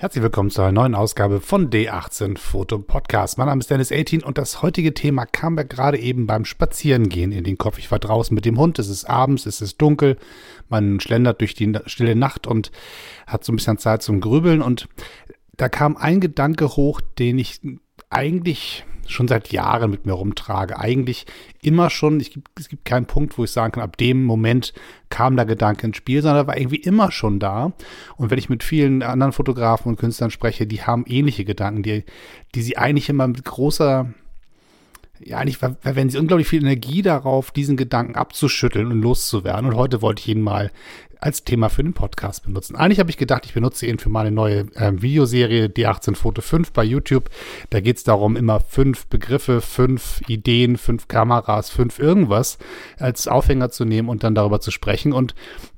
Herzlich willkommen zu einer neuen Ausgabe von D18 Foto Podcast. Mein Name ist Dennis 18 und das heutige Thema kam mir gerade eben beim Spazierengehen in den Kopf. Ich war draußen mit dem Hund, es ist abends, es ist dunkel, man schlendert durch die stille Nacht und hat so ein bisschen Zeit zum Grübeln und da kam ein Gedanke hoch, den ich eigentlich schon seit Jahren mit mir rumtrage. Eigentlich immer schon, ich, es gibt keinen Punkt, wo ich sagen kann, ab dem Moment kam der Gedanke ins Spiel, sondern er war irgendwie immer schon da. Und wenn ich mit vielen anderen Fotografen und Künstlern spreche, die haben ähnliche Gedanken, die, die sie eigentlich immer mit großer ja, eigentlich verwenden sie unglaublich viel Energie darauf, diesen Gedanken abzuschütteln und loszuwerden. Und heute wollte ich ihn mal als Thema für den Podcast benutzen. Eigentlich habe ich gedacht, ich benutze ihn für meine neue äh, Videoserie D18 Foto 5 bei YouTube. Da geht es darum, immer fünf Begriffe, fünf Ideen, fünf Kameras, fünf irgendwas als Aufhänger zu nehmen und dann darüber zu sprechen. Und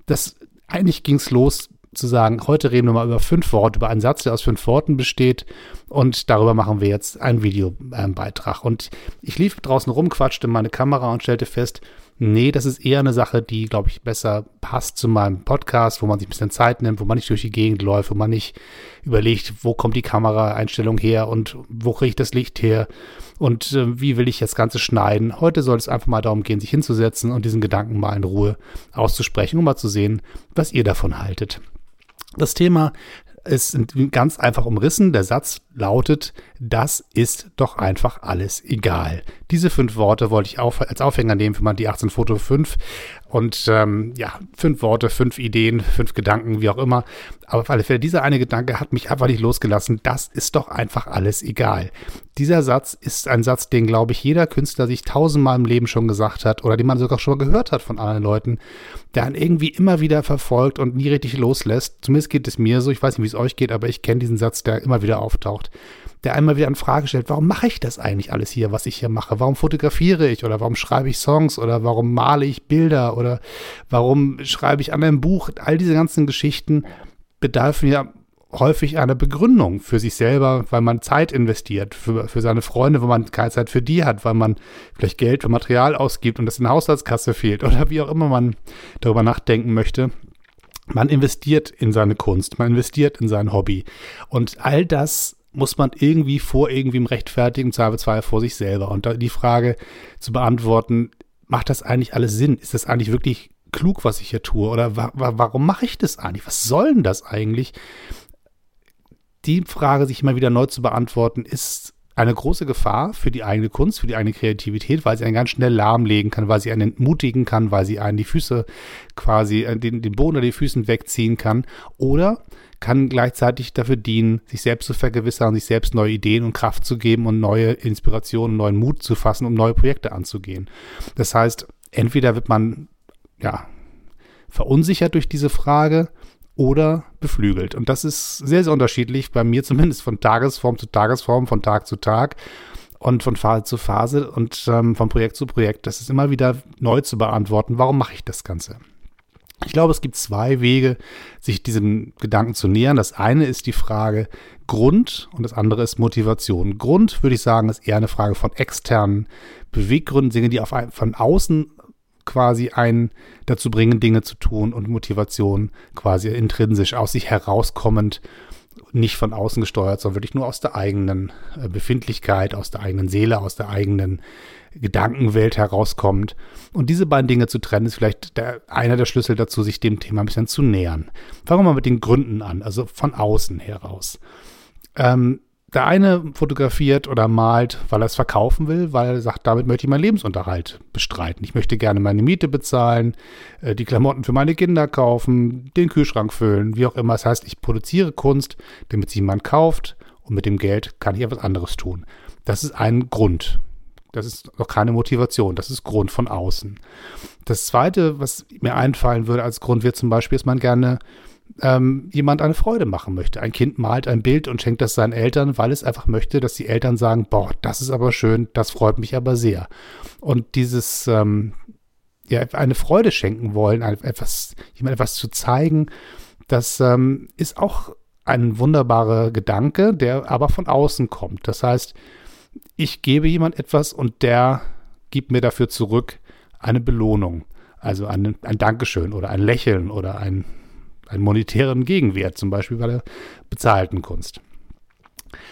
das eigentlich ging es los zu sagen, heute reden wir mal über fünf Worte, über einen Satz, der aus fünf Worten besteht. Und darüber machen wir jetzt einen Videobeitrag. Und ich lief draußen rum, quatschte meine Kamera und stellte fest, Nee, das ist eher eine Sache, die, glaube ich, besser passt zu meinem Podcast, wo man sich ein bisschen Zeit nimmt, wo man nicht durch die Gegend läuft, wo man nicht überlegt, wo kommt die Kameraeinstellung her und wo kriege ich das Licht her und äh, wie will ich das Ganze schneiden. Heute soll es einfach mal darum gehen, sich hinzusetzen und diesen Gedanken mal in Ruhe auszusprechen, um mal zu sehen, was ihr davon haltet. Das Thema ist ganz einfach umrissen. Der Satz lautet, das ist doch einfach alles egal. Diese fünf Worte wollte ich auf, als Aufhänger nehmen für mal die 18 Foto 5. Und ähm, ja, fünf Worte, fünf Ideen, fünf Gedanken, wie auch immer. Aber auf alle Fälle, dieser eine Gedanke hat mich einfach nicht losgelassen. Das ist doch einfach alles egal. Dieser Satz ist ein Satz, den, glaube ich, jeder Künstler sich tausendmal im Leben schon gesagt hat oder den man sogar schon mal gehört hat von anderen Leuten, der einen irgendwie immer wieder verfolgt und nie richtig loslässt. Zumindest geht es mir so. Ich weiß nicht, wie es euch geht, aber ich kenne diesen Satz, der immer wieder auftaucht der einmal wieder in Frage stellt, warum mache ich das eigentlich alles hier, was ich hier mache? Warum fotografiere ich oder warum schreibe ich Songs oder warum male ich Bilder oder warum schreibe ich an einem Buch? All diese ganzen Geschichten bedarfen ja häufig einer Begründung für sich selber, weil man Zeit investiert, für, für seine Freunde, wo man keine Zeit für die hat, weil man vielleicht Geld für Material ausgibt und das in der Haushaltskasse fehlt oder wie auch immer man darüber nachdenken möchte. Man investiert in seine Kunst, man investiert in sein Hobby. Und all das muss man irgendwie vor irgendwem rechtfertigen, zwar vor sich selber. Und die Frage zu beantworten, macht das eigentlich alles Sinn? Ist das eigentlich wirklich klug, was ich hier tue? Oder wa wa warum mache ich das eigentlich? Was soll denn das eigentlich? Die Frage sich immer wieder neu zu beantworten, ist eine große Gefahr für die eigene Kunst, für die eigene Kreativität, weil sie einen ganz schnell lahmlegen kann, weil sie einen entmutigen kann, weil sie einen die Füße quasi, äh, den, den Boden oder die Füßen wegziehen kann. Oder kann gleichzeitig dafür dienen, sich selbst zu vergewissern, sich selbst neue Ideen und Kraft zu geben und neue Inspirationen, neuen Mut zu fassen, um neue Projekte anzugehen. Das heißt, entweder wird man ja verunsichert durch diese Frage oder beflügelt. Und das ist sehr, sehr unterschiedlich, bei mir zumindest von Tagesform zu Tagesform, von Tag zu Tag und von Phase zu Phase und ähm, von Projekt zu Projekt. Das ist immer wieder neu zu beantworten. Warum mache ich das Ganze? Ich glaube, es gibt zwei Wege, sich diesem Gedanken zu nähern. Das eine ist die Frage Grund und das andere ist Motivation. Grund, würde ich sagen, ist eher eine Frage von externen Beweggründen, Dinge, die auf von außen quasi einen dazu bringen, Dinge zu tun und Motivation quasi intrinsisch aus sich herauskommend, nicht von außen gesteuert, sondern wirklich nur aus der eigenen äh, Befindlichkeit, aus der eigenen Seele, aus der eigenen Gedankenwelt herauskommt. Und diese beiden Dinge zu trennen, ist vielleicht der, einer der Schlüssel dazu, sich dem Thema ein bisschen zu nähern. Fangen wir mal mit den Gründen an, also von außen heraus. Ähm, der eine fotografiert oder malt, weil er es verkaufen will, weil er sagt, damit möchte ich meinen Lebensunterhalt bestreiten. Ich möchte gerne meine Miete bezahlen, äh, die Klamotten für meine Kinder kaufen, den Kühlschrank füllen, wie auch immer. Das heißt, ich produziere Kunst, damit sie jemand kauft und mit dem Geld kann ich etwas anderes tun. Das ist ein Grund. Das ist noch keine Motivation. Das ist Grund von außen. Das zweite, was mir einfallen würde als Grund, wäre zum Beispiel, dass man gerne ähm, jemand eine Freude machen möchte. Ein Kind malt ein Bild und schenkt das seinen Eltern, weil es einfach möchte, dass die Eltern sagen, boah, das ist aber schön, das freut mich aber sehr. Und dieses, ähm, ja, eine Freude schenken wollen, etwas, jemand etwas zu zeigen, das ähm, ist auch ein wunderbarer Gedanke, der aber von außen kommt. Das heißt, ich gebe jemand etwas und der gibt mir dafür zurück eine Belohnung. Also ein, ein Dankeschön oder ein Lächeln oder ein, einen monetären Gegenwert, zum Beispiel bei der bezahlten Kunst.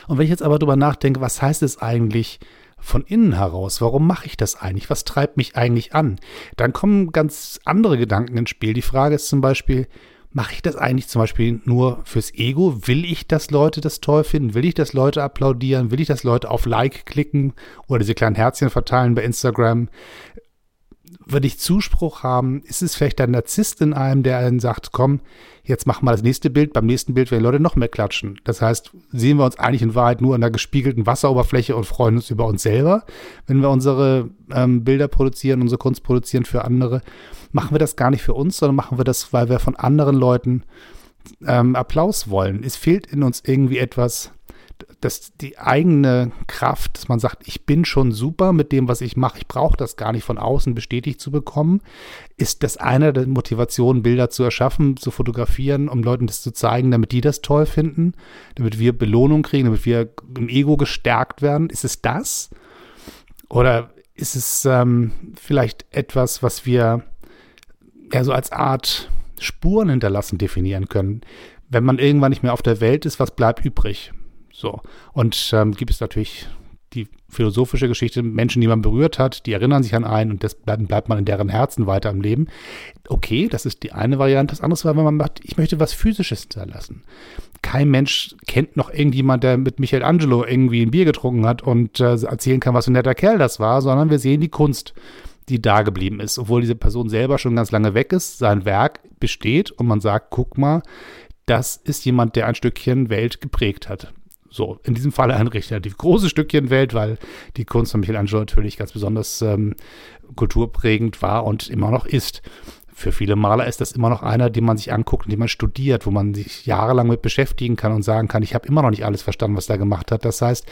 Und wenn ich jetzt aber darüber nachdenke, was heißt es eigentlich von innen heraus? Warum mache ich das eigentlich? Was treibt mich eigentlich an? Dann kommen ganz andere Gedanken ins Spiel. Die Frage ist zum Beispiel, mache ich das eigentlich zum Beispiel nur fürs Ego? Will ich, dass Leute das toll finden? Will ich, dass Leute applaudieren? Will ich, dass Leute auf Like klicken oder diese kleinen Herzchen verteilen bei Instagram? Würde ich Zuspruch haben? Ist es vielleicht ein Narzisst in einem, der einen sagt, komm, jetzt machen wir das nächste Bild, beim nächsten Bild werden Leute noch mehr klatschen. Das heißt, sehen wir uns eigentlich in Wahrheit nur an der gespiegelten Wasseroberfläche und freuen uns über uns selber, wenn wir unsere ähm, Bilder produzieren, unsere Kunst produzieren für andere. Machen wir das gar nicht für uns, sondern machen wir das, weil wir von anderen Leuten ähm, Applaus wollen. Es fehlt in uns irgendwie etwas, dass die eigene Kraft, dass man sagt, ich bin schon super mit dem, was ich mache, ich brauche das gar nicht von außen bestätigt zu bekommen, ist das eine der Motivationen, Bilder zu erschaffen, zu fotografieren, um Leuten das zu zeigen, damit die das toll finden, damit wir Belohnung kriegen, damit wir im Ego gestärkt werden. Ist es das? Oder ist es ähm, vielleicht etwas, was wir ja so als Art Spuren hinterlassen definieren können? Wenn man irgendwann nicht mehr auf der Welt ist, was bleibt übrig? So. Und ähm, gibt es natürlich die philosophische Geschichte, Menschen, die man berührt hat, die erinnern sich an einen und das bleibt, bleibt man in deren Herzen weiter im Leben. Okay, das ist die eine Variante. Das andere war, wenn man sagt, ich möchte was Physisches hinterlassen. Kein Mensch kennt noch irgendjemand, der mit Michelangelo irgendwie ein Bier getrunken hat und äh, erzählen kann, was für ein netter Kerl das war, sondern wir sehen die Kunst, die da geblieben ist. Obwohl diese Person selber schon ganz lange weg ist, sein Werk besteht und man sagt, guck mal, das ist jemand, der ein Stückchen Welt geprägt hat. So, in diesem Fall ein relativ großes Stückchen Welt, weil die Kunst von Michelangelo natürlich ganz besonders ähm, kulturprägend war und immer noch ist. Für viele Maler ist das immer noch einer, den man sich anguckt und den man studiert, wo man sich jahrelang mit beschäftigen kann und sagen kann, ich habe immer noch nicht alles verstanden, was er gemacht hat. Das heißt,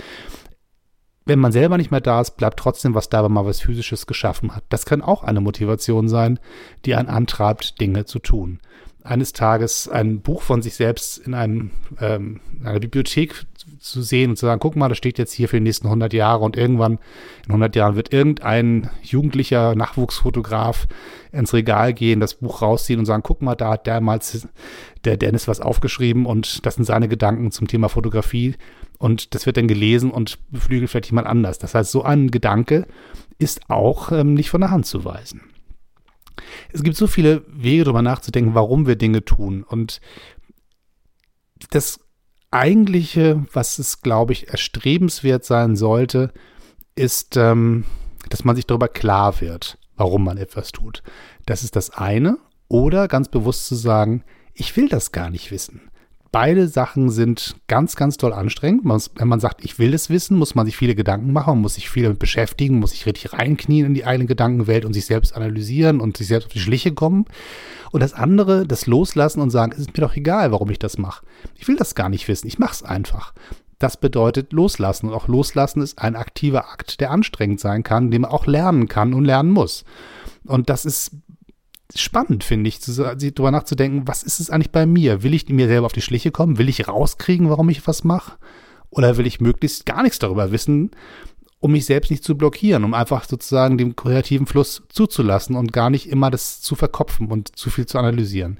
wenn man selber nicht mehr da ist, bleibt trotzdem was da, wenn man was Physisches geschaffen hat. Das kann auch eine Motivation sein, die einen antreibt, Dinge zu tun eines Tages ein Buch von sich selbst in einem, ähm, einer Bibliothek zu sehen und zu sagen, guck mal, das steht jetzt hier für die nächsten 100 Jahre und irgendwann in 100 Jahren wird irgendein jugendlicher Nachwuchsfotograf ins Regal gehen, das Buch rausziehen und sagen, guck mal, da hat damals der Dennis was aufgeschrieben und das sind seine Gedanken zum Thema Fotografie und das wird dann gelesen und beflügelt vielleicht jemand anders. Das heißt, so ein Gedanke ist auch ähm, nicht von der Hand zu weisen. Es gibt so viele Wege, darüber nachzudenken, warum wir Dinge tun. Und das eigentliche, was es, glaube ich, erstrebenswert sein sollte, ist, ähm, dass man sich darüber klar wird, warum man etwas tut. Das ist das eine. Oder ganz bewusst zu sagen, ich will das gar nicht wissen. Beide Sachen sind ganz, ganz toll anstrengend. Man, wenn man sagt, ich will das wissen, muss man sich viele Gedanken machen, muss sich viel damit beschäftigen, muss sich richtig reinknien in die eigene Gedankenwelt und sich selbst analysieren und sich selbst auf die Schliche kommen. Und das andere, das Loslassen und sagen, es ist mir doch egal, warum ich das mache. Ich will das gar nicht wissen, ich mache es einfach. Das bedeutet loslassen. Und auch loslassen ist ein aktiver Akt, der anstrengend sein kann, den man auch lernen kann und lernen muss. Und das ist spannend, finde ich, darüber nachzudenken, was ist es eigentlich bei mir? Will ich mir selber auf die Schliche kommen? Will ich rauskriegen, warum ich was mache? Oder will ich möglichst gar nichts darüber wissen, um mich selbst nicht zu blockieren, um einfach sozusagen dem kreativen Fluss zuzulassen und gar nicht immer das zu verkopfen und zu viel zu analysieren.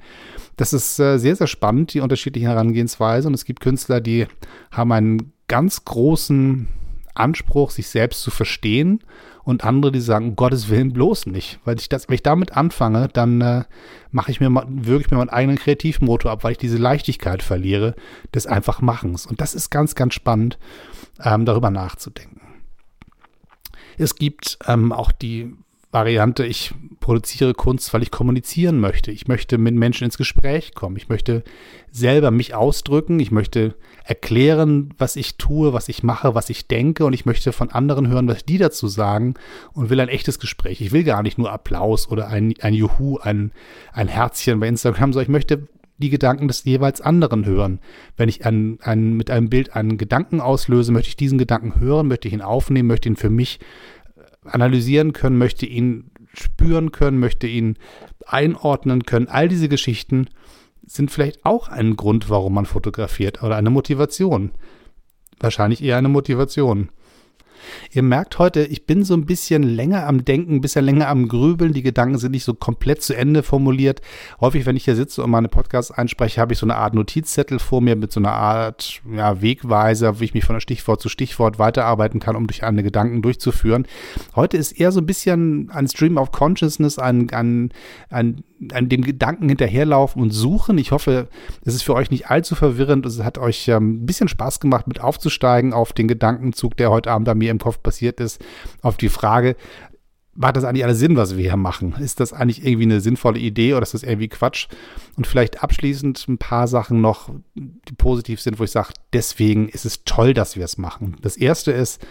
Das ist äh, sehr, sehr spannend, die unterschiedlichen Herangehensweisen. Und es gibt Künstler, die haben einen ganz großen Anspruch, sich selbst zu verstehen und andere, die sagen, um Gottes Willen bloß nicht. Weil ich das, wenn ich damit anfange, dann äh, mache ich mir mal, würge ich mir meinen eigenen Kreativmotor ab, weil ich diese Leichtigkeit verliere des einfach Machens. Und das ist ganz, ganz spannend, ähm, darüber nachzudenken. Es gibt ähm, auch die Variante, ich produziere Kunst, weil ich kommunizieren möchte. Ich möchte mit Menschen ins Gespräch kommen. Ich möchte selber mich ausdrücken. Ich möchte erklären, was ich tue, was ich mache, was ich denke. Und ich möchte von anderen hören, was die dazu sagen und will ein echtes Gespräch. Ich will gar nicht nur Applaus oder ein, ein Juhu, ein, ein Herzchen bei Instagram, sondern ich möchte die Gedanken des jeweils anderen hören. Wenn ich ein, ein, mit einem Bild einen Gedanken auslöse, möchte ich diesen Gedanken hören, möchte ich ihn aufnehmen, möchte ihn für mich analysieren können, möchte ihn spüren können, möchte ihn einordnen können. All diese Geschichten sind vielleicht auch ein Grund, warum man fotografiert oder eine Motivation. Wahrscheinlich eher eine Motivation. Ihr merkt heute, ich bin so ein bisschen länger am Denken, ein bisschen länger am Grübeln. Die Gedanken sind nicht so komplett zu Ende formuliert. Häufig, wenn ich hier sitze und meine Podcasts einspreche, habe ich so eine Art Notizzettel vor mir mit so einer Art ja, Wegweiser, wie ich mich von Stichwort zu Stichwort weiterarbeiten kann, um durch eine Gedanken durchzuführen. Heute ist eher so ein bisschen ein Stream of Consciousness, ein, ein, ein an dem Gedanken hinterherlaufen und suchen. Ich hoffe, es ist für euch nicht allzu verwirrend. Es hat euch ähm, ein bisschen Spaß gemacht, mit aufzusteigen auf den Gedankenzug, der heute Abend bei mir im Kopf passiert ist, auf die Frage, macht das eigentlich alles Sinn, was wir hier machen? Ist das eigentlich irgendwie eine sinnvolle Idee oder ist das irgendwie Quatsch? Und vielleicht abschließend ein paar Sachen noch, die positiv sind, wo ich sage, deswegen ist es toll, dass wir es machen. Das erste ist,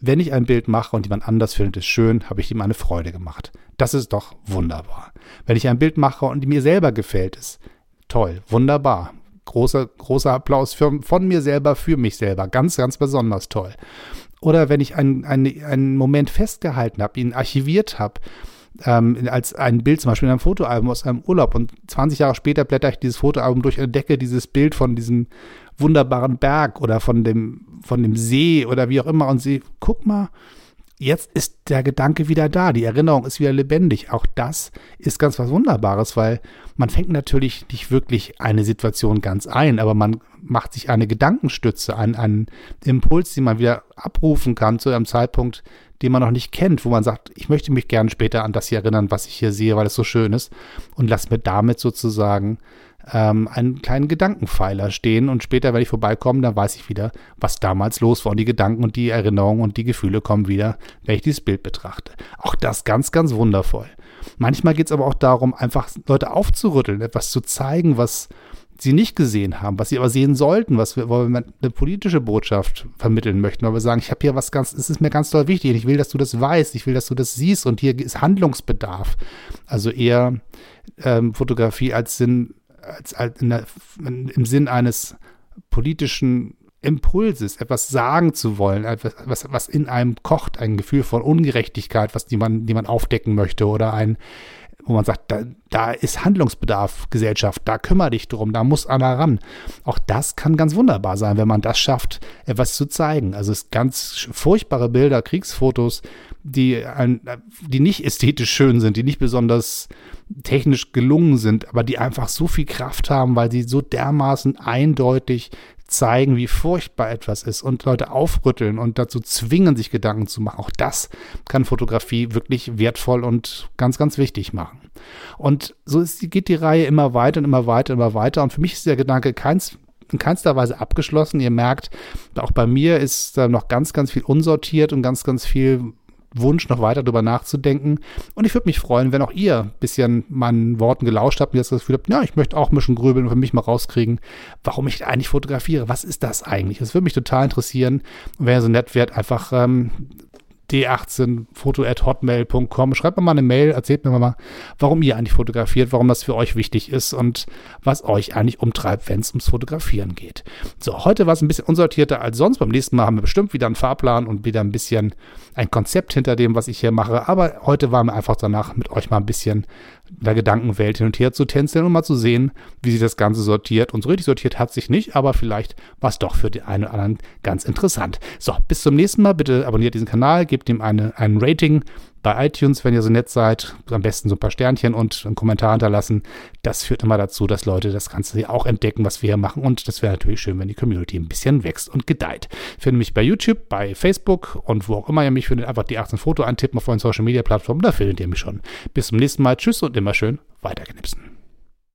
wenn ich ein Bild mache und jemand anders findet es schön, habe ich ihm eine Freude gemacht. Das ist doch wunderbar. Wenn ich ein Bild mache und mir selber gefällt es, toll, wunderbar. Großer, großer Applaus für, von mir selber für mich selber. Ganz, ganz besonders toll. Oder wenn ich einen, einen, einen Moment festgehalten habe, ihn archiviert habe, ähm, als ein Bild zum Beispiel in einem Fotoalbum aus einem Urlaub und 20 Jahre später blätter ich dieses Fotoalbum durch und entdecke dieses Bild von diesem wunderbaren Berg oder von dem, von dem See oder wie auch immer und sehe, guck mal, jetzt ist der Gedanke wieder da, die Erinnerung ist wieder lebendig. Auch das ist ganz was Wunderbares, weil man fängt natürlich nicht wirklich eine Situation ganz ein, aber man macht sich eine Gedankenstütze, einen, einen Impuls, den man wieder abrufen kann zu einem Zeitpunkt, den man noch nicht kennt, wo man sagt, ich möchte mich gerne später an das hier erinnern, was ich hier sehe, weil es so schön ist und lass mir damit sozusagen ähm, einen kleinen Gedankenpfeiler stehen und später, wenn ich vorbeikomme, dann weiß ich wieder, was damals los war und die Gedanken und die Erinnerungen und die Gefühle kommen wieder, wenn ich dieses Bild betrachte. Auch das ganz, ganz wundervoll. Manchmal geht es aber auch darum, einfach Leute aufzurütteln, etwas zu zeigen, was sie nicht gesehen haben, was sie aber sehen sollten, was wir, wo wir eine politische Botschaft vermitteln möchten, weil wir sagen, ich habe hier was ganz, es ist mir ganz toll wichtig, ich will, dass du das weißt, ich will, dass du das siehst und hier ist Handlungsbedarf. Also eher ähm, Fotografie als Sinn, als, als der, im Sinn eines politischen Impulses, etwas sagen zu wollen, etwas, was, was in einem kocht, ein Gefühl von Ungerechtigkeit, was die man, die man aufdecken möchte oder ein, wo man sagt, da, da ist Handlungsbedarf, Gesellschaft, da kümmere dich drum, da muss einer ran. Auch das kann ganz wunderbar sein, wenn man das schafft, etwas zu zeigen. Also es ganz furchtbare Bilder, Kriegsfotos, die, ein, die nicht ästhetisch schön sind, die nicht besonders technisch gelungen sind, aber die einfach so viel Kraft haben, weil sie so dermaßen eindeutig zeigen, wie furchtbar etwas ist und Leute aufrütteln und dazu zwingen, sich Gedanken zu machen. Auch das kann Fotografie wirklich wertvoll und ganz, ganz wichtig machen. Und so ist, geht die Reihe immer weiter und immer weiter und immer weiter. Und für mich ist der Gedanke keins, in keinster Weise abgeschlossen. Ihr merkt, auch bei mir ist da noch ganz, ganz viel unsortiert und ganz, ganz viel Wunsch, noch weiter darüber nachzudenken. Und ich würde mich freuen, wenn auch ihr ein bisschen meinen Worten gelauscht habt und jetzt das Gefühl habt, ja, ich möchte auch ein bisschen grübeln und für mich mal rauskriegen, warum ich eigentlich fotografiere. Was ist das eigentlich? Das würde mich total interessieren. Und wenn ihr so nett wärt, einfach ähm, d18foto.hotmail.com. Schreibt mir mal eine Mail, erzählt mir mal, warum ihr eigentlich fotografiert, warum das für euch wichtig ist und was euch eigentlich umtreibt, wenn es ums Fotografieren geht. So, heute war es ein bisschen unsortierter als sonst. Beim nächsten Mal haben wir bestimmt wieder einen Fahrplan und wieder ein bisschen ein Konzept hinter dem, was ich hier mache. Aber heute waren wir einfach danach, mit euch mal ein bisschen der Gedankenwelt hin und her zu tänzeln und mal zu sehen, wie sich das Ganze sortiert. Und so richtig sortiert hat sich nicht, aber vielleicht war es doch für den einen oder anderen ganz interessant. So, bis zum nächsten Mal. Bitte abonniert diesen Kanal, gebt ihm eine, ein Rating bei iTunes, wenn ihr so nett seid. Am besten so ein paar Sternchen und einen Kommentar hinterlassen. Das führt immer dazu, dass Leute das Ganze auch entdecken, was wir hier machen. Und das wäre natürlich schön, wenn die Community ein bisschen wächst und gedeiht. Finde mich bei YouTube, bei Facebook und wo auch immer ihr mich findet. Einfach die 18 Foto antippen auf euren Social Media Plattformen. Da findet ihr mich schon. Bis zum nächsten Mal. Tschüss und immer schön weiterknipsen.